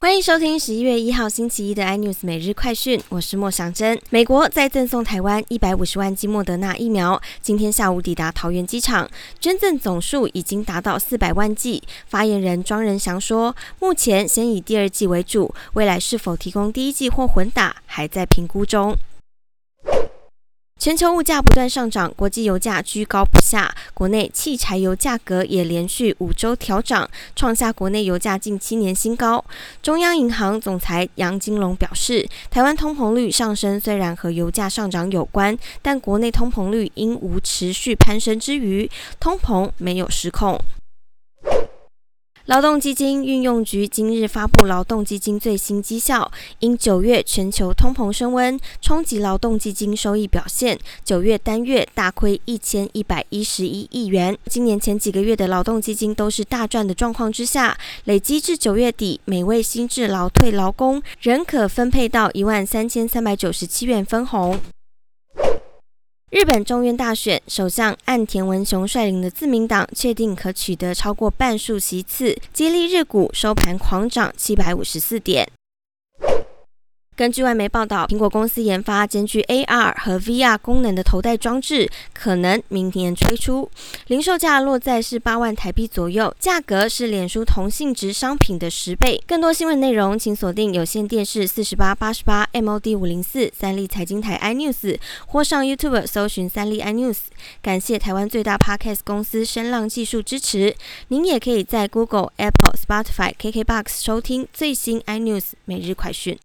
欢迎收听十一月一号星期一的 iNews 每日快讯，我是莫祥珍。美国在赠送台湾一百五十万剂莫德纳疫苗，今天下午抵达桃园机场，捐赠总数已经达到四百万剂。发言人庄仁祥说，目前先以第二剂为主，未来是否提供第一剂或混打，还在评估中。全球物价不断上涨，国际油价居高不下，国内汽柴油价格也连续五周调涨，创下国内油价近七年新高。中央银行总裁杨金龙表示，台湾通膨率上升虽然和油价上涨有关，但国内通膨率因无持续攀升之余，通膨没有失控。劳动基金运用局今日发布劳动基金最新绩效，因九月全球通膨升温，冲击劳动基金收益表现，九月单月大亏一千一百一十一亿元。今年前几个月的劳动基金都是大赚的状况之下，累积至九月底，每位新制劳退劳工仍可分配到一万三千三百九十七元分红。日本众院大选，首相岸田文雄率领的自民党确定可取得超过半数席次，激励日股收盘狂涨七百五十四点。根据外媒报道，苹果公司研发兼具 AR 和 VR 功能的头戴装置，可能明年推出，零售价落在是八万台币左右，价格是脸书同性质商品的十倍。更多新闻内容，请锁定有线电视四十八八十八 MOD 五零四三立财经台 iNews，或上 YouTube 搜寻三立 iNews。感谢台湾最大 Podcast 公司声浪技术支持。您也可以在 Google、Apple、Spotify、KKBox 收听最新 iNews 每日快讯。